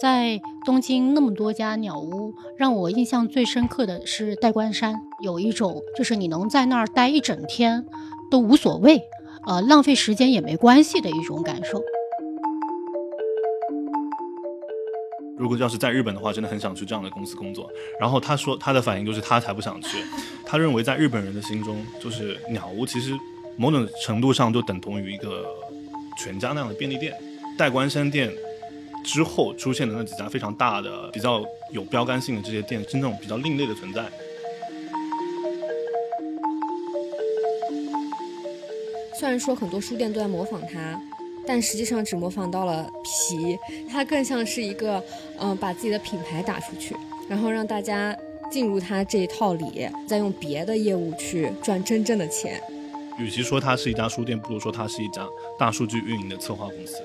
在东京那么多家鸟屋，让我印象最深刻的是代官山，有一种就是你能在那儿待一整天都无所谓，呃，浪费时间也没关系的一种感受。如果要是在日本的话，真的很想去这样的公司工作。然后他说他的反应就是他才不想去，他认为在日本人的心中，就是鸟屋其实某种程度上就等同于一个全家那样的便利店，代官山店。之后出现的那几家非常大的、比较有标杆性的这些店，是那种比较另类的存在。虽然说很多书店都在模仿它，但实际上只模仿到了皮，它更像是一个，嗯，把自己的品牌打出去，然后让大家进入它这一套里，再用别的业务去赚真正的钱。与其说它是一家书店，不如说它是一家大数据运营的策划公司。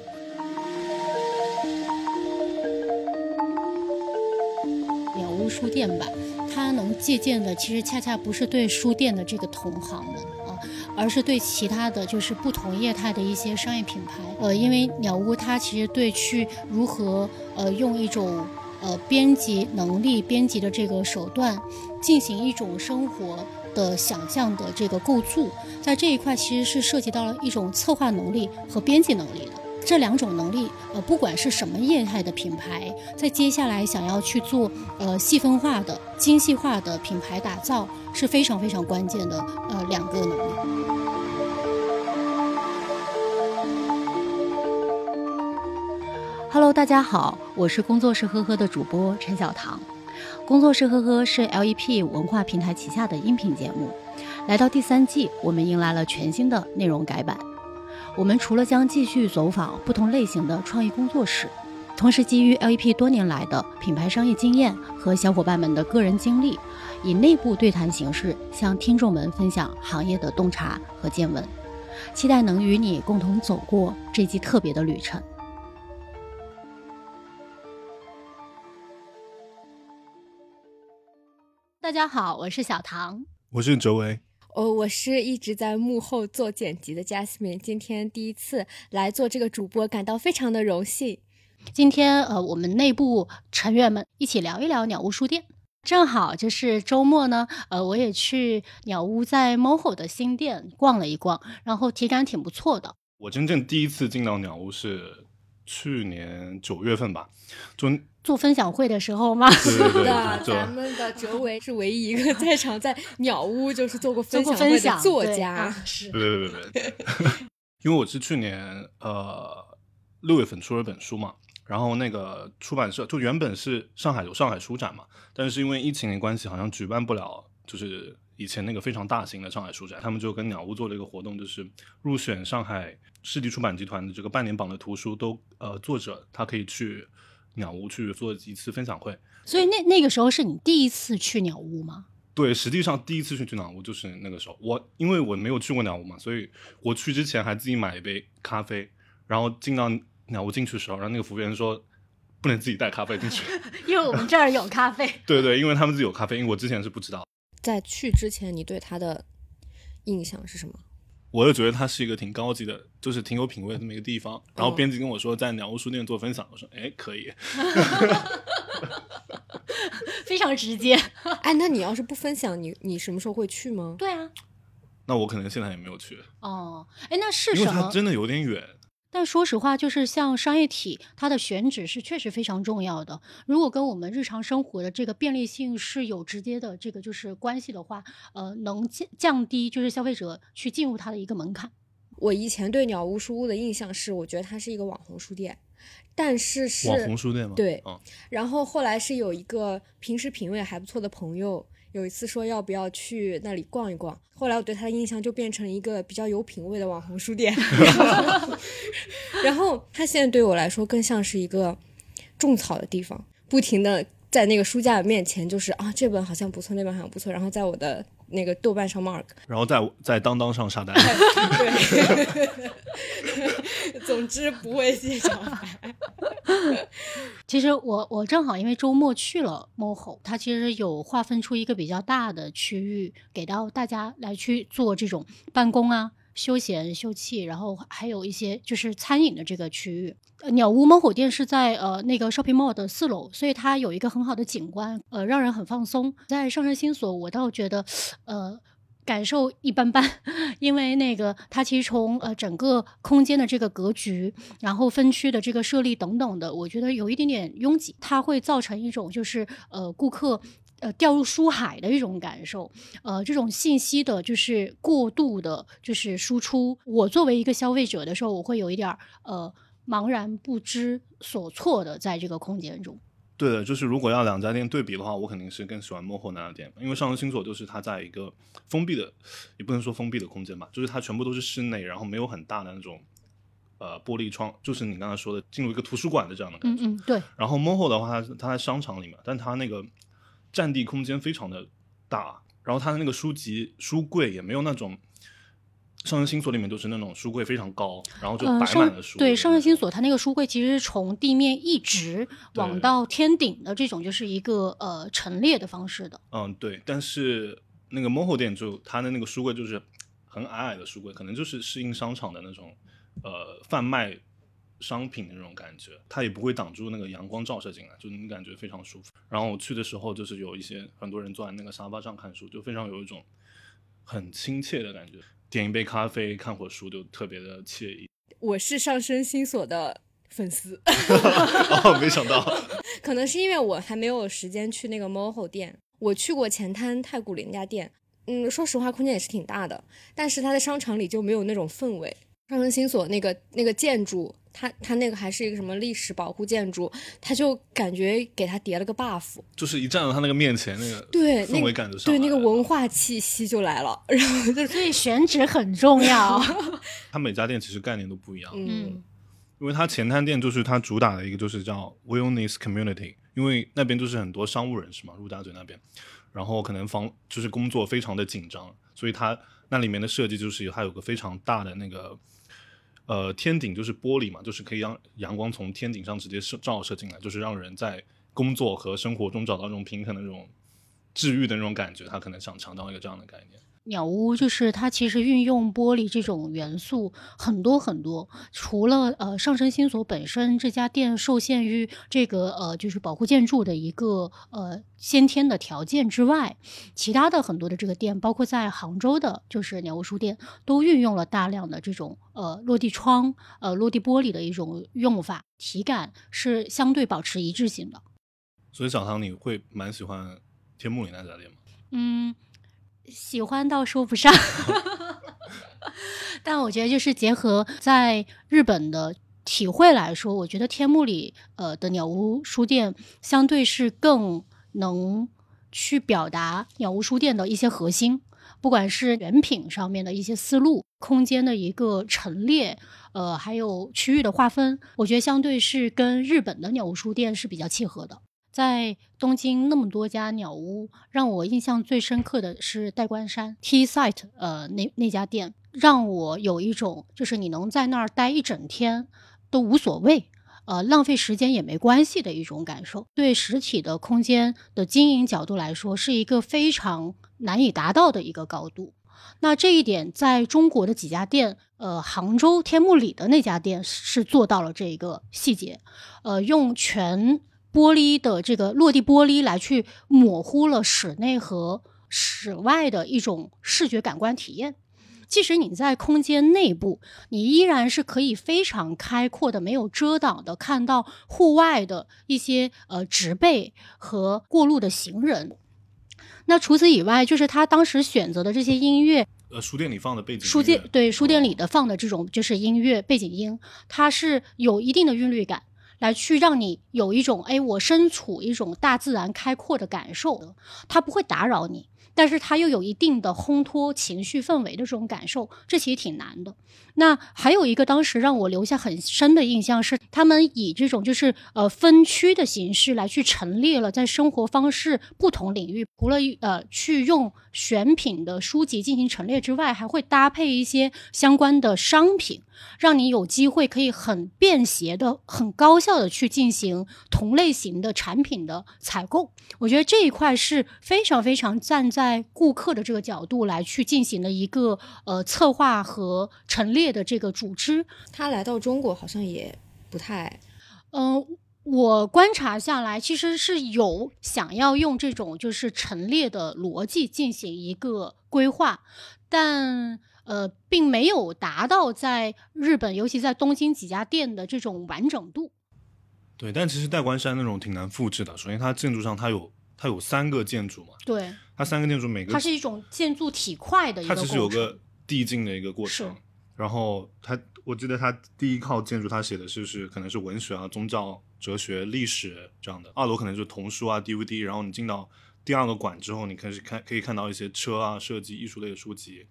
鸟屋书店吧，它能借鉴的其实恰恰不是对书店的这个同行们啊，而是对其他的就是不同业态的一些商业品牌。呃，因为鸟屋它其实对去如何呃用一种呃编辑能力、编辑的这个手段进行一种生活的想象的这个构筑，在这一块其实是涉及到了一种策划能力和编辑能力的。这两种能力，呃，不管是什么业态的品牌，在接下来想要去做呃细分化的、精细化的品牌打造，是非常非常关键的呃两个能力。Hello，大家好，我是工作室呵呵的主播陈小棠。工作室呵呵是 LEP 文化平台旗下的音频节目，来到第三季，我们迎来了全新的内容改版。我们除了将继续走访不同类型的创意工作室，同时基于 LEP 多年来的品牌商业经验和小伙伴们的个人经历，以内部对谈形式向听众们分享行业的洞察和见闻，期待能与你共同走过这季特别的旅程。大家好，我是小唐，我是哲维。哦，我是一直在幕后做剪辑的 Jasmine，今天第一次来做这个主播，感到非常的荣幸。今天呃，我们内部成员们一起聊一聊鸟屋书店。正好就是周末呢，呃，我也去鸟屋在 MOHO 的新店逛了一逛，然后体感挺不错的。我真正第一次进到鸟屋是去年九月份吧，就。做分享会的时候吗？是的，咱们的哲维是唯一一个在场在鸟屋就是做过分享会的作家。是，对对对对。因为我是去年呃六月份出了本书嘛，然后那个出版社就原本是上海有上海书展嘛，但是因为疫情的关系，好像举办不了，就是以前那个非常大型的上海书展，他们就跟鸟屋做了一个活动，就是入选上海世纪出版集团的这个半年榜的图书都呃作者他可以去。鸟屋去做一次分享会，所以那那个时候是你第一次去鸟屋吗？对，实际上第一次去去鸟屋就是那个时候。我因为我没有去过鸟屋嘛，所以我去之前还自己买一杯咖啡，然后进到鸟屋进去的时候，然后那个服务员说不能自己带咖啡进去，因为我们这儿有咖啡。对对，因为他们自己有咖啡，因为我之前是不知道。在去之前，你对他的印象是什么？我就觉得它是一个挺高级的，就是挺有品味的这么一个地方。然后编辑跟我说在鸟屋书店做分享，我说哎可以，非常直接。哎，那你要是不分享，你你什么时候会去吗？对啊，那我可能现在也没有去。哦，哎，那是什么？真的有点远。但说实话，就是像商业体，它的选址是确实非常重要的。如果跟我们日常生活的这个便利性是有直接的这个就是关系的话，呃，能降降低就是消费者去进入它的一个门槛。我以前对鸟屋书屋的印象是，我觉得它是一个网红书店，但是是网红书店吗？对，然后后来是有一个平时品味还不错的朋友。有一次说要不要去那里逛一逛，后来我对他的印象就变成了一个比较有品位的网红书店，然后他现在对我来说更像是一个种草的地方，不停的在那个书架面前就是啊这本好像不错，那本好像不错，然后在我的。那个豆瓣上 mark，然后在在当当上下单。对，总之不会写小白。其实我我正好因为周末去了 moho，它其实有划分出一个比较大的区域，给到大家来去做这种办公啊、休闲休憩，然后还有一些就是餐饮的这个区域。鸟屋猫口店是在呃那个 shopping mall 的四楼，所以它有一个很好的景观，呃，让人很放松。在上山新所，我倒觉得，呃。感受一般般，因为那个它其实从呃整个空间的这个格局，然后分区的这个设立等等的，我觉得有一点点拥挤，它会造成一种就是呃顾客呃掉入书海的一种感受，呃这种信息的就是过度的，就是输出。我作为一个消费者的时候，我会有一点儿呃茫然不知所措的在这个空间中。对的，就是如果要两家店对比的话，我肯定是更喜欢幕后那家店，因为上升星座就是它在一个封闭的，也不能说封闭的空间吧，就是它全部都是室内，然后没有很大的那种呃玻璃窗，就是你刚才说的进入一个图书馆的这样的感觉。嗯嗯，对。然后 MOHO 的话，它它在商场里面，但它那个占地空间非常的大，然后它的那个书籍书柜也没有那种。上升星所里面都是那种书柜非常高，然后就摆满了书。对，上升星所它那个书柜其实是从地面一直往到天顶的这种，就是一个呃陈列的方式的。嗯，对。但是那个 MOHO 店就它的那个书柜就是很矮矮的书柜，可能就是适应商场的那种呃贩卖商品的那种感觉，它也不会挡住那个阳光照射进来，就你感觉非常舒服。然后我去的时候就是有一些很多人坐在那个沙发上看书，就非常有一种很亲切的感觉。点一杯咖啡，看会书，就特别的惬意。我是上升星所的粉丝，哦，没想到，可能是因为我还没有时间去那个 MOHO 店。我去过前滩太古里那家店，嗯，说实话，空间也是挺大的，但是它的商场里就没有那种氛围。上城新所那个那个建筑。它它那个还是一个什么历史保护建筑，他就感觉给他叠了个 buff，就是一站到他那个面前，那个对氛围感就对那个文化气息就来了，然后就所以选址很重要。他每家店其实概念都不一样，嗯，因为他前滩店就是他主打的一个就是叫 wellness community，因为那边就是很多商务人士嘛，陆家嘴那边，然后可能房就是工作非常的紧张，所以他那里面的设计就是它有个非常大的那个。呃，天顶就是玻璃嘛，就是可以让阳光从天顶上直接射照射进来，就是让人在工作和生活中找到这种平衡的那种治愈的那种感觉。他可能想强调一个这样的概念。鸟屋就是它其实运用玻璃这种元素很多很多，除了呃上升星所本身这家店受限于这个呃就是保护建筑的一个呃先天的条件之外，其他的很多的这个店，包括在杭州的就是鸟屋书店，都运用了大量的这种呃落地窗呃落地玻璃的一种用法，体感是相对保持一致性的。所以小唐你会蛮喜欢天幕里那家店吗？嗯。喜欢倒说不上，但我觉得就是结合在日本的体会来说，我觉得天幕里呃的鸟屋书店相对是更能去表达鸟屋书店的一些核心，不管是原品上面的一些思路、空间的一个陈列，呃，还有区域的划分，我觉得相对是跟日本的鸟屋书店是比较契合的。在东京那么多家鸟屋，让我印象最深刻的是代官山 T Site，呃，那那家店让我有一种就是你能在那儿待一整天都无所谓，呃，浪费时间也没关系的一种感受。对实体的空间的经营角度来说，是一个非常难以达到的一个高度。那这一点在中国的几家店，呃，杭州天目里的那家店是做到了这一个细节，呃，用全。玻璃的这个落地玻璃来去模糊了室内和室外的一种视觉感官体验。即使你在空间内部，你依然是可以非常开阔的、没有遮挡的看到户外的一些呃植被和过路的行人。那除此以外，就是他当时选择的这些音乐，呃，书店里放的背景，书店对书店里的放的这种就是音乐背景音，它是有一定的韵律感。来去让你有一种哎，我身处一种大自然开阔的感受，它不会打扰你。但是它又有一定的烘托情绪氛围的这种感受，这其实挺难的。那还有一个当时让我留下很深的印象是，他们以这种就是呃分区的形式来去陈列了在生活方式不同领域，除了呃去用选品的书籍进行陈列之外，还会搭配一些相关的商品，让你有机会可以很便携的、很高效的去进行同类型的产品的采购。我觉得这一块是非常非常站在顾客的这个角度来去进行的一个呃策划和陈列的这个组织。他来到中国好像也不太，嗯、我观察下来，其实是有想要用这种就是陈列的逻辑进行一个规划，但呃，并没有达到在日本，尤其在东京几家店的这种完整度。对，但其实代官山那种挺难复制的。首先，它建筑上它有它有三个建筑嘛，对，它三个建筑每个它是一种建筑体块的一个它。其实有个递进的一个过程是。然后它，我记得它第一套建筑，它写的是是可能是文学啊、宗教、哲学、历史这样的。二楼可能是童书啊、DVD。然后你进到第二个馆之后，你开始看可以看到一些车啊、设计、艺术类的书籍，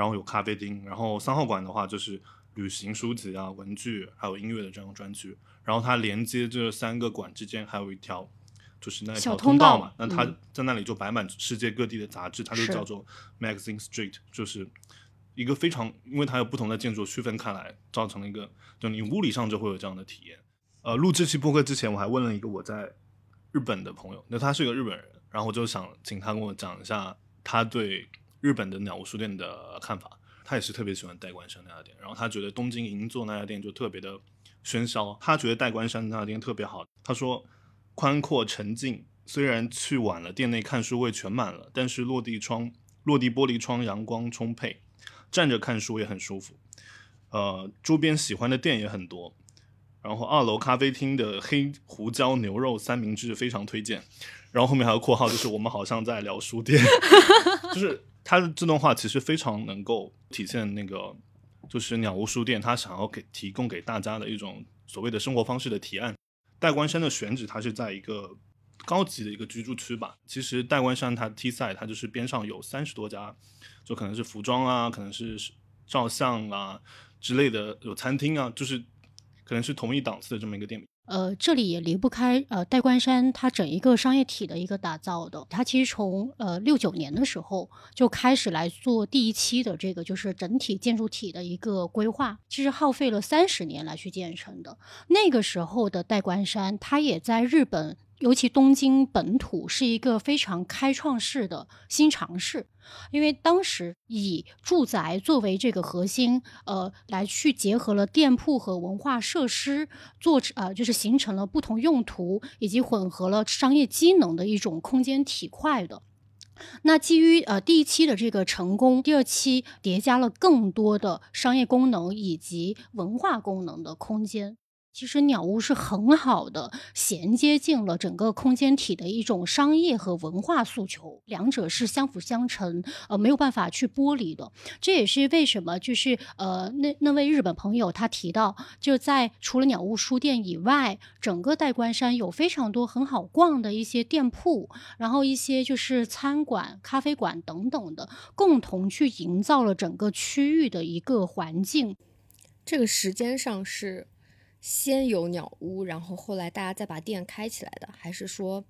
然后有咖啡厅。然后三号馆的话就是旅行书籍啊、文具还有音乐的这样专区。然后它连接这三个馆之间还有一条。就是那一条小通道道嘛，那它嗯在那里就摆满世界各地的杂志，它就叫做 Magazine Street，就是一个非常，因为它有不同的建筑区分开来，造成了一个，就你物理上就会有这样的体验。呃，录这期播客之前，我还问了一个我在日本的朋友，那他是个日本人，然后我就想请他跟我讲一下他对日本的鸟屋书店的看法。他也是特别喜欢代官山那家店，然后他觉得东京银座那家店就特别的喧嚣，他觉得代官山那家店特别好。他说宽阔沉静，虽然去晚了，店内看书位全满了，但是落地窗、落地玻璃窗阳光充沛，站着看书也很舒服。呃，周边喜欢的店也很多。然后二楼咖啡厅的黑胡椒牛肉三明治非常推荐。然后后面还有括号，就是我们好像在聊书店，就是它的自动化其实非常能够体现那个，就是鸟屋书店它想要给提供给大家的一种所谓的生活方式的提案。代官山的选址，它是在一个高级的一个居住区吧。其实代官山它 T 赛，它就是边上有三十多家，就可能是服装啊，可能是照相啊之类的，有餐厅啊，就是可能是同一档次的这么一个店。呃，这里也离不开呃代官山它整一个商业体的一个打造的。它其实从呃六九年的时候就开始来做第一期的这个就是整体建筑体的一个规划，其实耗费了三十年来去建成的。那个时候的代官山，它也在日本。尤其东京本土是一个非常开创式的新尝试，因为当时以住宅作为这个核心，呃，来去结合了店铺和文化设施，做呃就是形成了不同用途以及混合了商业机能的一种空间体块的。那基于呃第一期的这个成功，第二期叠加了更多的商业功能以及文化功能的空间。其实鸟屋是很好的衔接进了整个空间体的一种商业和文化诉求，两者是相辅相成，呃，没有办法去剥离的。这也是为什么就是呃那那位日本朋友他提到，就在除了鸟屋书店以外，整个代官山有非常多很好逛的一些店铺，然后一些就是餐馆、咖啡馆等等的，共同去营造了整个区域的一个环境。这个时间上是先有鸟屋，然后后来大家再把店开起来的，还是说，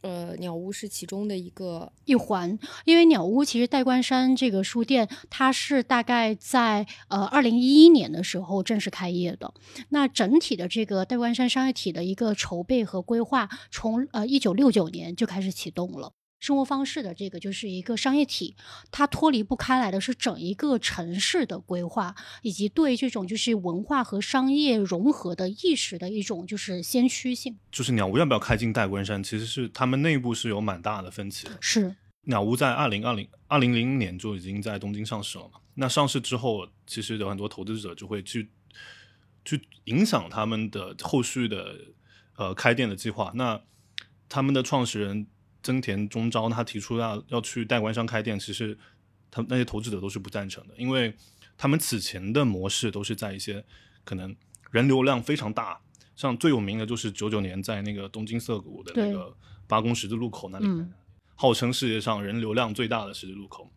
呃，鸟屋是其中的一个？一环，因为鸟屋其实代官山这个书店，它是大概在呃二零一一年的时候正式开业的。那整体的这个代官山商业体的一个筹备和规划，从呃一九六九年就开始启动了。生活方式的这个就是一个商业体，它脱离不开来的是整一个城市的规划，以及对这种就是文化和商业融合的意识的一种就是先驱性。就是鸟屋要不要开进代官山，其实是他们内部是有蛮大的分歧的。是鸟屋在二零二零二零零年就已经在东京上市了嘛？那上市之后，其实有很多投资者就会去去影响他们的后续的呃开店的计划。那他们的创始人增田中昭他提出要要去代官山开店，其实他们那些投资者都是不赞成的，因为他们此前的模式都是在一些可能人流量非常大，像最有名的就是九九年在那个东京涩谷的那个八公十字路口那里。嗯号称世界上人流量最大的十字路口，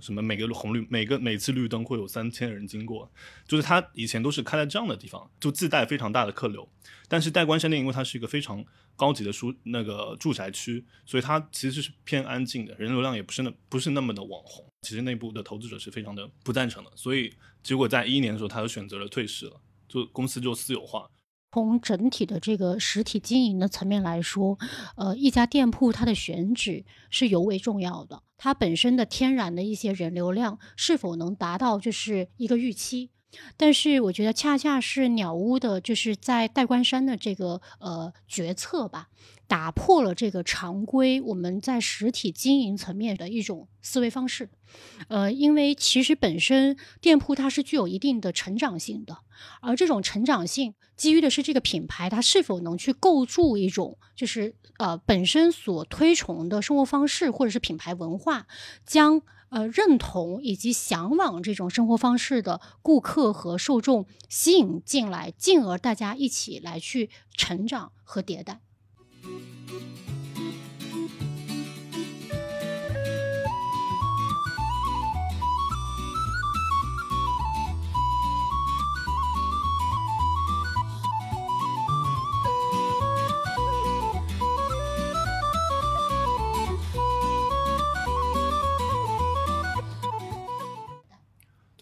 什么每个红绿每个每次绿灯会有三千人经过，就是他以前都是开在这样的地方，就自带非常大的客流。但是代官山店因为它是一个非常高级的书那个住宅区，所以它其实是偏安静的，人流量也不是那不是那么的网红。其实内部的投资者是非常的不赞成的，所以结果在一一年的时候，他就选择了退市了，就公司就私有化。从整体的这个实体经营的层面来说，呃，一家店铺它的选址是尤为重要的。它本身的天然的一些人流量是否能达到就是一个预期？但是我觉得恰恰是鸟屋的，就是在代官山的这个呃决策吧，打破了这个常规我们在实体经营层面的一种思维方式。呃，因为其实本身店铺它是具有一定的成长性的，而这种成长性基于的是这个品牌它是否能去构筑一种就是呃本身所推崇的生活方式或者是品牌文化，将呃认同以及向往这种生活方式的顾客和受众吸引进来，进而大家一起来去成长和迭代。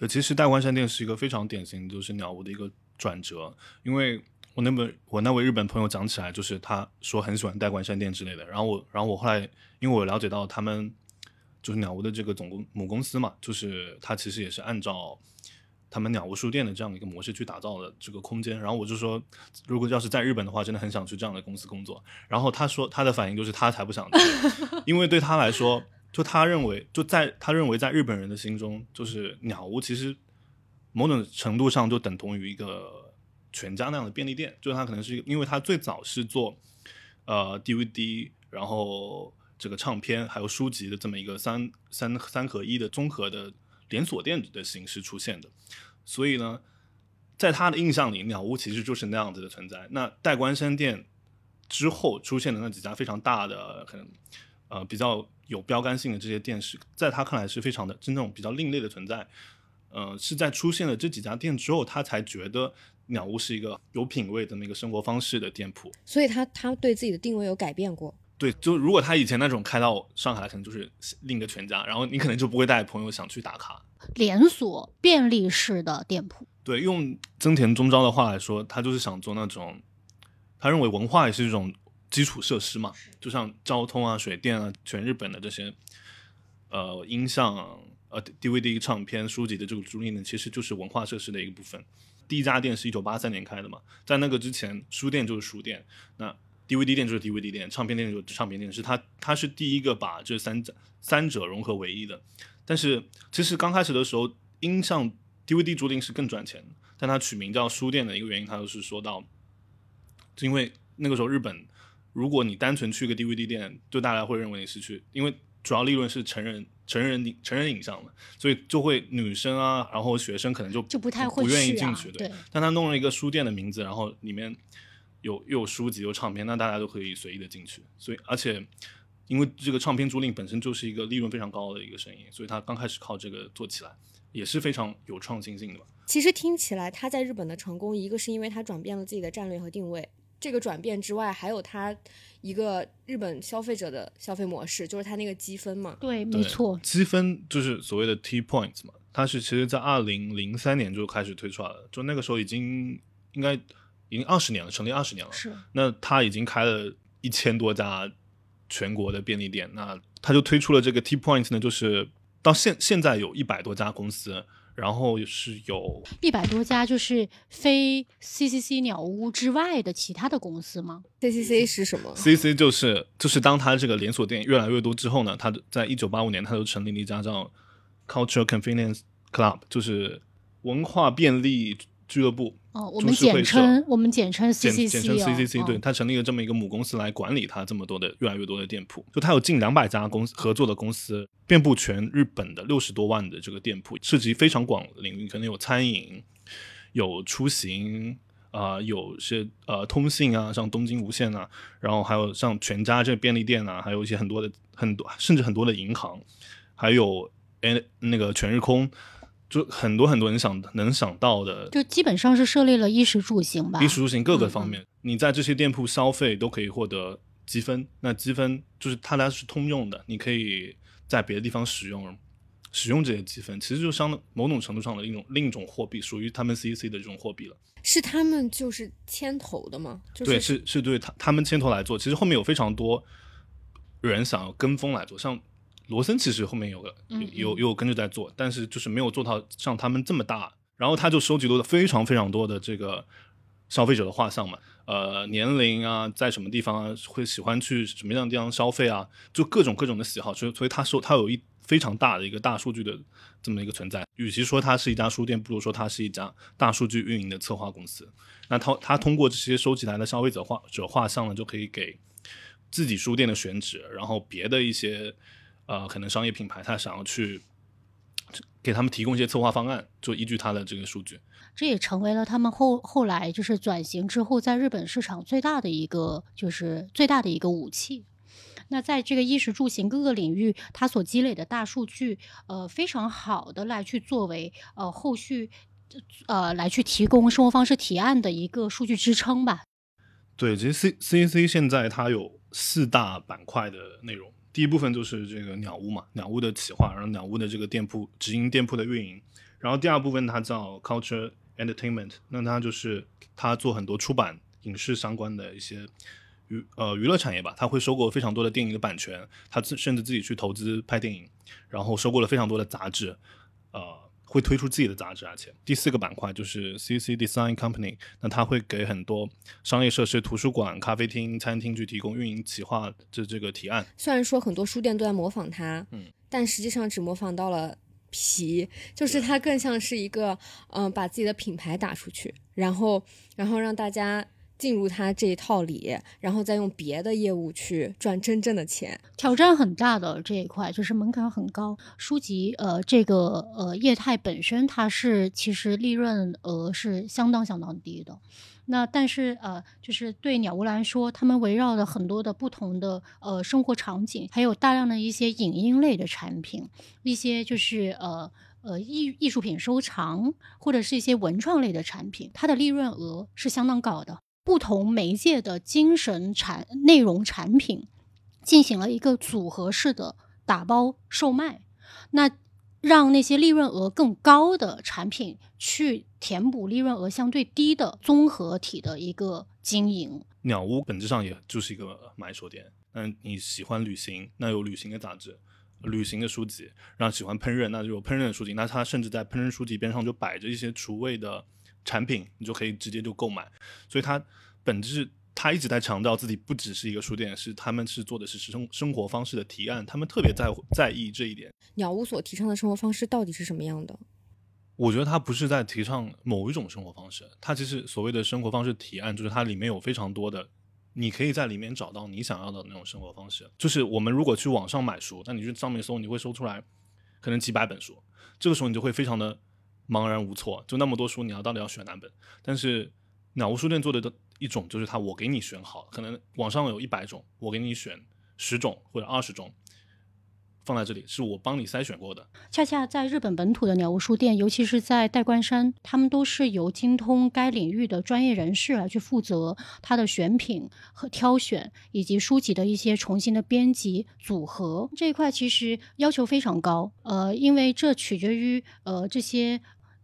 对，其实代官山店是一个非常典型，就是鸟屋的一个转折。因为我那本我那位日本朋友讲起来，就是他说很喜欢代官山店之类的。然后我，然后我后来，因为我了解到他们就是鸟屋的这个总公母公司嘛，就是他其实也是按照他们鸟屋书店的这样的一个模式去打造的这个空间。然后我就说，如果要是在日本的话，真的很想去这样的公司工作。然后他说他的反应就是他才不想去，因为对他来说。就他认为，就在他认为，在日本人的心中，就是鸟屋其实某种程度上就等同于一个全家那样的便利店。就是他可能是因为他最早是做呃 DVD，然后这个唱片还有书籍的这么一个三三三合一的综合的连锁店的形式出现的，所以呢，在他的印象里，鸟屋其实就是那样子的存在。那代官山店之后出现的那几家非常大的，可能呃比较。有标杆性的这些店是在他看来是非常的，是那种比较另类的存在。呃，是在出现了这几家店之后，他才觉得鸟屋是一个有品位的那个生活方式的店铺。所以他他对自己的定位有改变过。对，就如果他以前那种开到上海，可能就是另一个全家，然后你可能就不会带朋友想去打卡。连锁便利式的店铺。对，用增田中昭的话来说，他就是想做那种，他认为文化也是一种。基础设施嘛，就像交通啊、水电啊，全日本的这些，呃，音像、呃，DVD 唱片、书籍的这个租赁呢，其实就是文化设施的一个部分。第一家店是一九八三年开的嘛，在那个之前，书店就是书店，那 DVD 店就是 DVD 店，唱片店就是唱片店，是它，它是第一个把这三者三者融合为一的。但是其实刚开始的时候，音像 DVD 租赁是更赚钱，但它取名叫书店的一个原因，它就是说到，就因为那个时候日本。如果你单纯去个 DVD 店，就大家会认为你是去，因为主要利润是成人、成人影、成人影像嘛，所以就会女生啊，然后学生可能就就不太会不愿意进去，对。但他弄了一个书店的名字，然后里面有又有书籍、有唱片，那大家都可以随意的进去。所以，而且因为这个唱片租赁本身就是一个利润非常高的一个生意，所以他刚开始靠这个做起来也是非常有创新性的吧。其实听起来他在日本的成功，一个是因为他转变了自己的战略和定位。这个转变之外，还有它一个日本消费者的消费模式，就是它那个积分嘛。对，没错，积分就是所谓的 T points 嘛。它是其实在二零零三年就开始推出来了，就那个时候已经应该已经二十年了，成立二十年了。是。那它已经开了一千多家全国的便利店，那它就推出了这个 T points 呢，就是到现现在有一百多家公司。然后是有一百多家，就是非 CCC 鸟屋之外的其他的公司吗？CCC 是什么？CCC 就是就是当它这个连锁店越来越多之后呢，它在一九八五年，它就成立了一家叫 Cultural Convenience Club，就是文化便利。俱乐部哦，我们简称我们简称 CCC，简称 CCC，对，他成立了这么一个母公司来管理他这么多的越来越多的店铺，就他有近两百家公司合作的公司，遍布全日本的六十多万的这个店铺，涉及非常广的领域，可能有餐饮，有出行啊，有些呃通信啊，像东京无线啊，然后还有像全家这便利店啊，还有一些很多的很多甚至很多的银行，还有哎那个全日空，就很多很多人想能想到的，就基本上是设立了衣食住行吧，衣食住行各个方嗯面，你在这些店铺消费都可以获得积分。那积分就是它俩是通用的，你可以在别的地方使用使用这些积分，其实就相当某种程度上的一种另一种货币，属于他们 CEC 的这种货币了。是他们就是牵头的吗？就是对，是是对他他们牵头来做。其实后面有非常多人想要跟风来做，像罗森其实后面有个有有跟着在做，但是就是没有做到像他们这么大。然后他就收集了非常非常多的这个消费者的画像嘛，呃，年龄啊，在什么地方啊，会喜欢去什么样的地方消费啊，就各种各种的喜好，所以所以他说他有一非常大的一个大数据的这么一个存在。与其说它是一家书店，不如说它是一家大数据运营的策划公司。那他他通过这些收集来的消费者画者画像呢，就可以给自己书店的选址，然后别的一些呃可能商业品牌，他想要去给他们提供一些策划方案，就依据他的这个数据。这也成为了他们后后来就是转型之后在日本市场最大的一个就是最大的一个武器。那在这个衣食住行各个领域，它所积累的大数据，呃，非常好的来去作为呃后续呃来去提供生活方式提案的一个数据支撑吧。对，其实 C C C 现在它有四大板块的内容，第一部分就是这个鸟屋嘛，鸟屋的企划，然后鸟屋的这个店铺直营店铺的运营，然后第二部分它叫 Culture Entertainment，那它就是它做很多出版影视相关的一些娱呃娱乐产业吧，它会收购非常多的电影的版权，它自甚至自己去投资拍电影，然后收购了非常多的杂志，呃。会推出自己的杂志，而且第四个板块就是 CC Design Company，那它会给很多商业设施、图书馆、咖啡厅、餐厅去提供运营企划的这个提案。虽然说很多书店都在模仿它，嗯，但实际上只模仿到了皮，就是它更像是一个嗯、呃把自己的品牌打出去，然后然后让大家进入它这一套里，然后再用别的业务去赚真正的钱。挑战很大的这一块，就是门槛很高。书籍呃，这个呃业态本身它是其实利润额是相当相当低的。那但是呃，就是对鸟屋来说，他们围绕着很多的不同的呃生活场景，还有大量的一些影音类的产品，一些就是呃呃艺艺术品收藏或者是一些文创类的产品，它的利润额是相当高的。不同媒介的精神产内容产品进行了一个组合式的打包售卖，那让那些利润额更高的产品去填补利润额相对低的综合体的一个经营。鸟屋本质上也就是一个买手店。嗯，你喜欢旅行，那有旅行的杂志、旅行的书籍；然后喜欢烹饪，那就有烹饪的书籍。那它甚至在烹饪书籍边上就摆着一些厨卫的产品，你就可以直接就购买。所以它本质，它一直在强调自己不只是一个书店，是他们是做的是生生活方式的提案，他们特别在乎在意这一点。鸟屋所提倡的生活方式到底是什么样的？我觉得它不是在提倡某一种生活方式，它其实所谓的生活方式提案，就是它里面有非常多的，你可以在里面找到你想要的那种生活方式。就是我们如果去网上买书，那你去上面搜，你会搜出来可能几百本书，这个时候你就会非常的茫然无措，就那么多书，你要到底要选哪本？但是鸟屋书店做的一种就是它，我给你选好，可能网上有一百种，我给你选十种或者二十种。放在这里是我帮你筛选过的，恰恰在日本本土的鸟屋书店，尤其是在代官山，他们都是由精通该领域的专业人士来去负责它的选品和挑选，以及书籍的一些重新的编辑组合这一块，其实要求非常高。呃，因为这取决于呃这些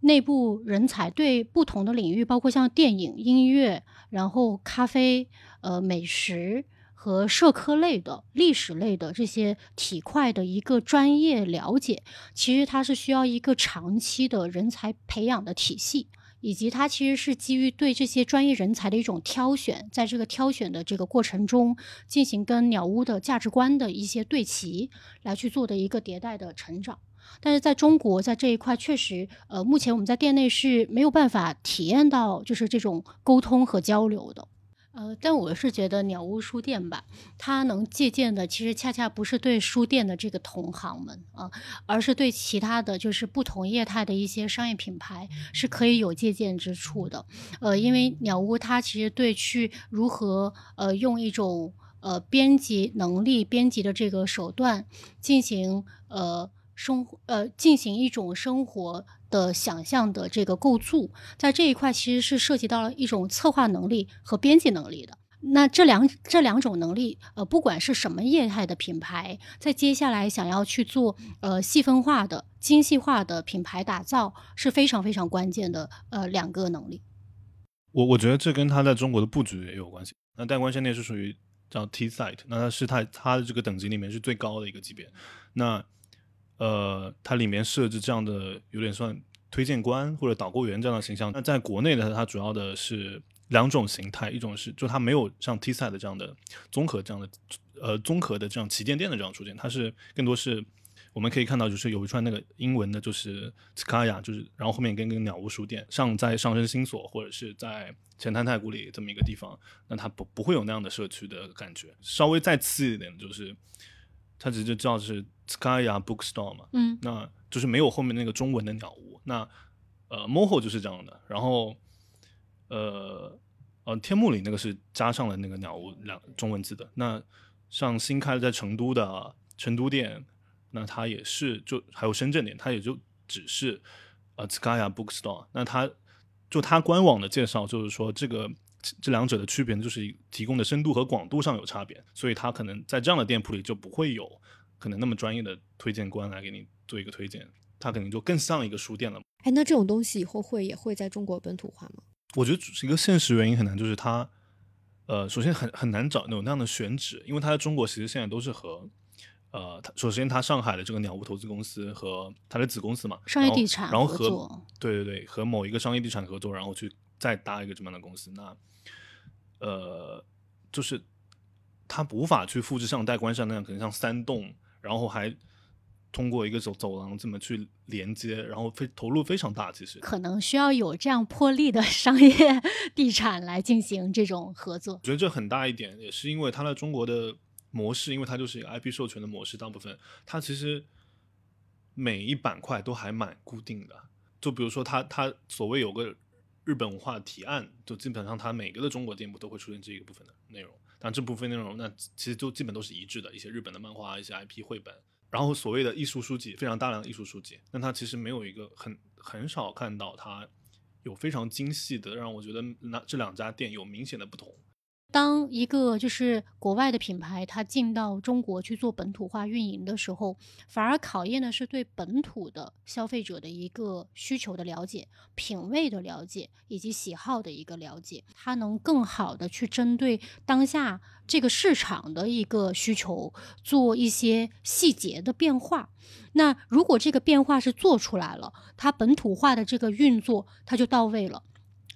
内部人才对不同的领域，包括像电影、音乐，然后咖啡、呃美食。和社科类的、历史类的这些体块的一个专业了解，其实它是需要一个长期的人才培养的体系，以及它其实是基于对这些专业人才的一种挑选，在这个挑选的这个过程中，进行跟鸟屋的价值观的一些对齐，来去做的一个迭代的成长。但是在中国，在这一块确实，呃，目前我们在店内是没有办法体验到就是这种沟通和交流的。呃，但我是觉得鸟屋书店吧，它能借鉴的其实恰恰不是对书店的这个同行们啊，而是对其他的就是不同业态的一些商业品牌是可以有借鉴之处的。呃，因为鸟屋它其实对去如何呃用一种呃编辑能力、编辑的这个手段进行呃生活呃进行一种生活的想象的这个构筑，在这一块其实是涉及到了一种策划能力和编辑能力的。那这两这两种能力，呃，不管是什么业态的品牌，在接下来想要去做呃细分化的、精细化的品牌打造，是非常非常关键的呃两个能力。我我觉得这跟它在中国的布局也有关系。那代官山店是属于叫 T site，那它是它它的这个等级里面是最高的一个级别。那呃，它里面设置这样的有点算推荐官或者导购员这样的形象。那在国内呢，它主要的是。两种形态，一种是就它没有像 T 赛的这样的综合这样的呃综合的这样旗舰店的这样出现，它是更多是我们可以看到就是有一串那个英文的，就是 Skaya，就是然后后面跟跟鸟屋书店上在上升新所或者是在前滩太古里这么一个地方，那它不不会有那样的社区的感觉。稍微再次一点就是它直接叫是 Skaya Bookstore 嘛，嗯，那就是没有后面那个中文的鸟屋。那呃 Moho 就是这样的，然后。呃呃，天幕里那个是加上了那个鸟屋两中文字的。那像新开的在成都的成都店，那它也是就还有深圳店，它也就只是呃 Skya Bookstore。那它就它官网的介绍就是说，这个这两者的区别就是提供的深度和广度上有差别，所以它可能在这样的店铺里就不会有可能那么专业的推荐官来给你做一个推荐，它可能就更像一个书店了。哎，那这种东西以后会也会在中国本土化吗？我觉得是一个现实原因很难，就是它，呃，首先很很难找那种那样的选址，因为它在中国其实现在都是和，呃，它首先它上海的这个鸟屋投资公司和它的子公司嘛，商业地产，然后和对对对和某一个商业地产合作，然后去再搭一个这么样的公司，那，呃，就是它无法去复制像代官山那样，可能像三栋，然后还。通过一个走走廊这么去连接，然后非投入非常大，其实可能需要有这样魄力的 商业地产来进行这种合作。我觉得这很大一点，也是因为它在中国的模式，因为它就是一个 IP 授权的模式，大部分它其实每一板块都还蛮固定的。就比如说，它它所谓有个日本文化提案，就基本上它每个的中国店铺都会出现这一个部分的内容。但这部分内容，那其实就基本都是一致的，一些日本的漫画，一些 IP 绘本。然后所谓的艺术书籍，非常大量的艺术书籍，那它其实没有一个很很少看到它有非常精细的，让我觉得那这两家店有明显的不同。当一个就是国外的品牌，它进到中国去做本土化运营的时候，反而考验的是对本土的消费者的一个需求的了解、品味的了解以及喜好的一个了解，它能更好的去针对当下这个市场的一个需求做一些细节的变化。那如果这个变化是做出来了，它本土化的这个运作它就到位了。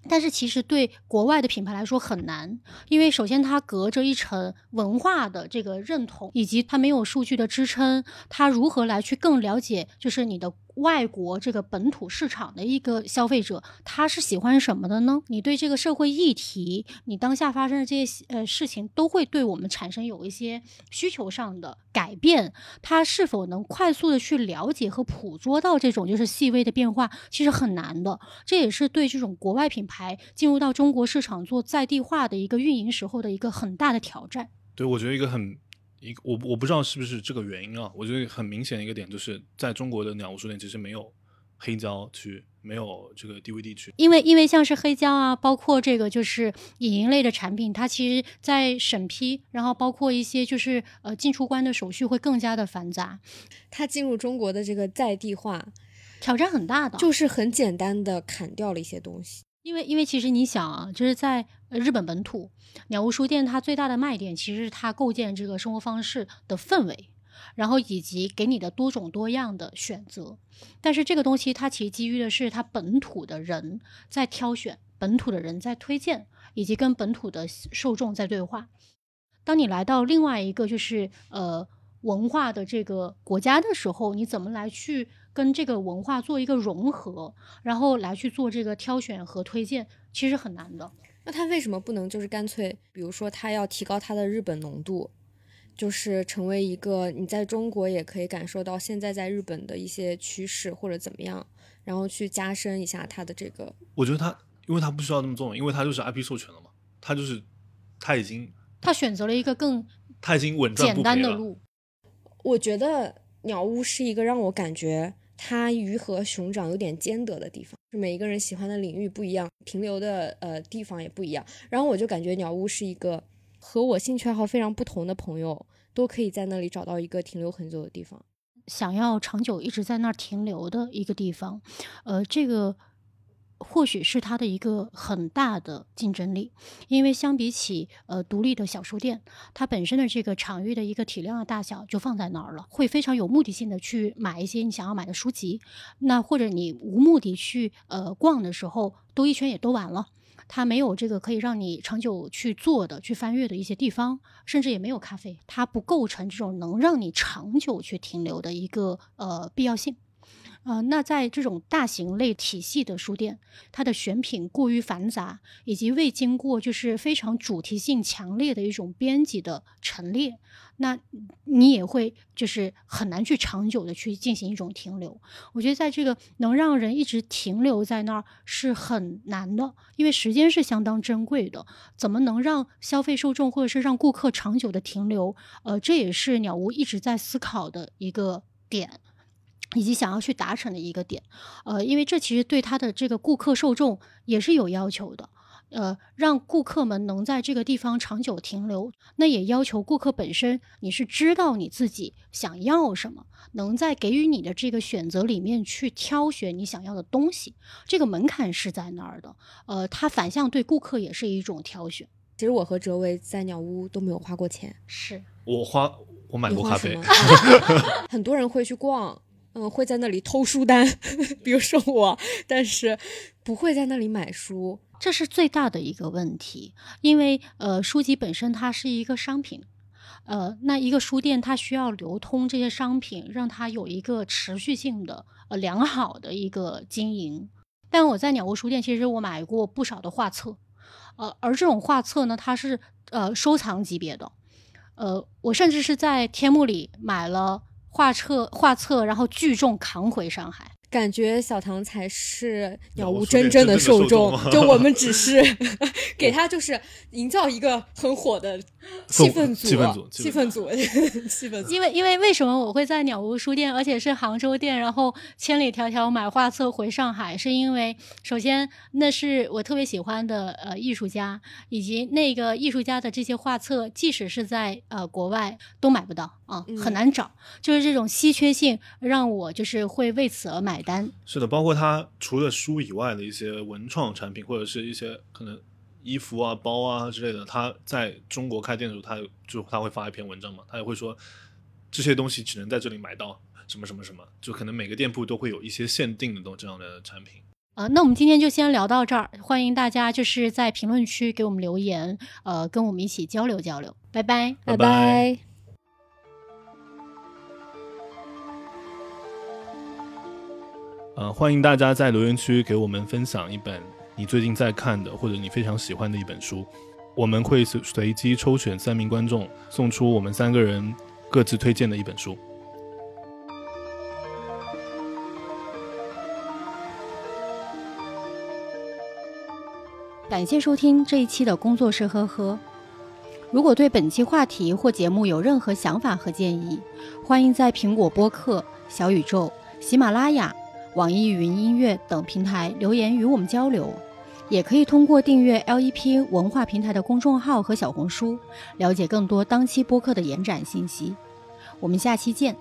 但是其实对国外的品牌来说很难，因为首先它隔着一层文化的这个认同，以及它没有数据的支撑，它如何来去更了解就是你的。外国这个本土市场的一个消费者，他是喜欢什么的呢？你对这个社会议题，你当下发生的这些呃事情，都会对我们产生有一些需求上的改变。他是否能快速的去了解和捕捉到这种就是细微的变化，其实很难的。这也是对这种国外品牌进入到中国市场做在地化的一个运营时候的一个很大的挑战。对，我觉得一个很。一个我我不知道是不是这个原因啊，我觉得很明显的一个点就是在中国的鸟屋书店其实没有黑胶区，没有这个 DVD 区，因为因为像是黑胶啊，包括这个就是影音类的产品，它其实在审批，然后包括一些就是呃进出关的手续会更加的繁杂，它进入中国的这个在地化挑战很大的，就是很简单的砍掉了一些东西。因为，因为其实你想啊，就是在日本本土，鸟屋书店它最大的卖点，其实是它构建这个生活方式的氛围，然后以及给你的多种多样的选择。但是这个东西它其实基于的是它本土的人在挑选，本土的人在推荐，以及跟本土的受众在对话。当你来到另外一个就是呃文化的这个国家的时候，你怎么来去？跟这个文化做一个融合，然后来去做这个挑选和推荐，其实很难的。那他为什么不能就是干脆，比如说他要提高他的日本浓度，就是成为一个你在中国也可以感受到现在在日本的一些趋势或者怎么样，然后去加深一下他的这个。我觉得他，因为他不需要那么做，因为他就是 IP 授权了嘛，他就是他已经他选择了一个更他已经稳简单的路。我觉得。鸟屋是一个让我感觉它鱼和熊掌有点兼得的地方，是每一个人喜欢的领域不一样，停留的呃地方也不一样。然后我就感觉鸟屋是一个和我兴趣爱好非常不同的朋友都可以在那里找到一个停留很久的地方。想要长久一直在那儿停留的一个地方，呃，这个或许是它的一个很大的竞争力，因为相比起呃独立的小书店，它本身的这个场域的一个体量的大小就放在那儿了，会非常有目的性的去买一些你想要买的书籍，那或者你无目的去呃逛的时候，兜一圈也兜完了。它没有这个可以让你长久去做的、去翻阅的一些地方，甚至也没有咖啡，它不构成这种能让你长久去停留的一个呃必要性。呃，那在这种大型类体系的书店，它的选品过于繁杂，以及未经过就是非常主题性强烈的一种编辑的陈列，那你也会就是很难去长久的去进行一种停留。我觉得在这个能让人一直停留在那儿是很难的，因为时间是相当珍贵的。怎么能让消费受众或者是让顾客长久的停留？呃，这也是鸟屋一直在思考的一个点。以及想要去达成的一个点，呃，因为这其实对他的这个顾客受众也是有要求的，呃，让顾客们能在这个地方长久停留，那也要求顾客本身你是知道你自己想要什么，能在给予你的这个选择里面去挑选你想要的东西，这个门槛是在那儿的，呃，它反向对顾客也是一种挑选。其实我和哲维在鸟屋都没有花过钱，是。我花我买过咖啡，很多人会去逛。嗯，会在那里偷书单，比如说我，但是不会在那里买书，这是最大的一个问题。因为呃，书籍本身它是一个商品，呃，那一个书店它需要流通这些商品，让它有一个持续性的呃良好的一个经营。但我在鸟屋书店，其实我买过不少的画册，呃，而这种画册呢，它是呃收藏级别的，呃，我甚至是在天幕里买了。画册画册，然后聚众扛回上海。感觉小唐才是鸟屋真正的受众，就我们只是 给他就是营造一个很火的 气氛组，气氛组，气氛组，气氛组。因为因为为什么我会在鸟屋书店，而且是杭州店，然后千里迢迢买画册回上海，是因为首先那是我特别喜欢的呃艺术家，以及那个艺术家的这些画册，即使是在呃国外都买不到啊，很难找。就是这种稀缺性，让我就是会为此而买。单是的，包括它除了书以外的一些文创产品，或者是一些可能衣服啊、包啊之类的，他在中国开店的时候，他就他会发一篇文章嘛，他也会说这些东西只能在这里买到，什么什么什么，就可能每个店铺都会有一些限定的都这样的产品。呃，那我们今天就先聊到这儿，欢迎大家就是在评论区给我们留言，呃，跟我们一起交流交流，拜拜，拜拜。呃，欢迎大家在留言区给我们分享一本你最近在看的或者你非常喜欢的一本书，我们会随随机抽选三名观众送出我们三个人各自推荐的一本书。感谢收听这一期的工作室呵呵。如果对本期话题或节目有任何想法和建议，欢迎在苹果播客、小宇宙、喜马拉雅。网易云音乐等平台留言与我们交流，也可以通过订阅 LEP 文化平台的公众号和小红书，了解更多当期播客的延展信息。我们下期见。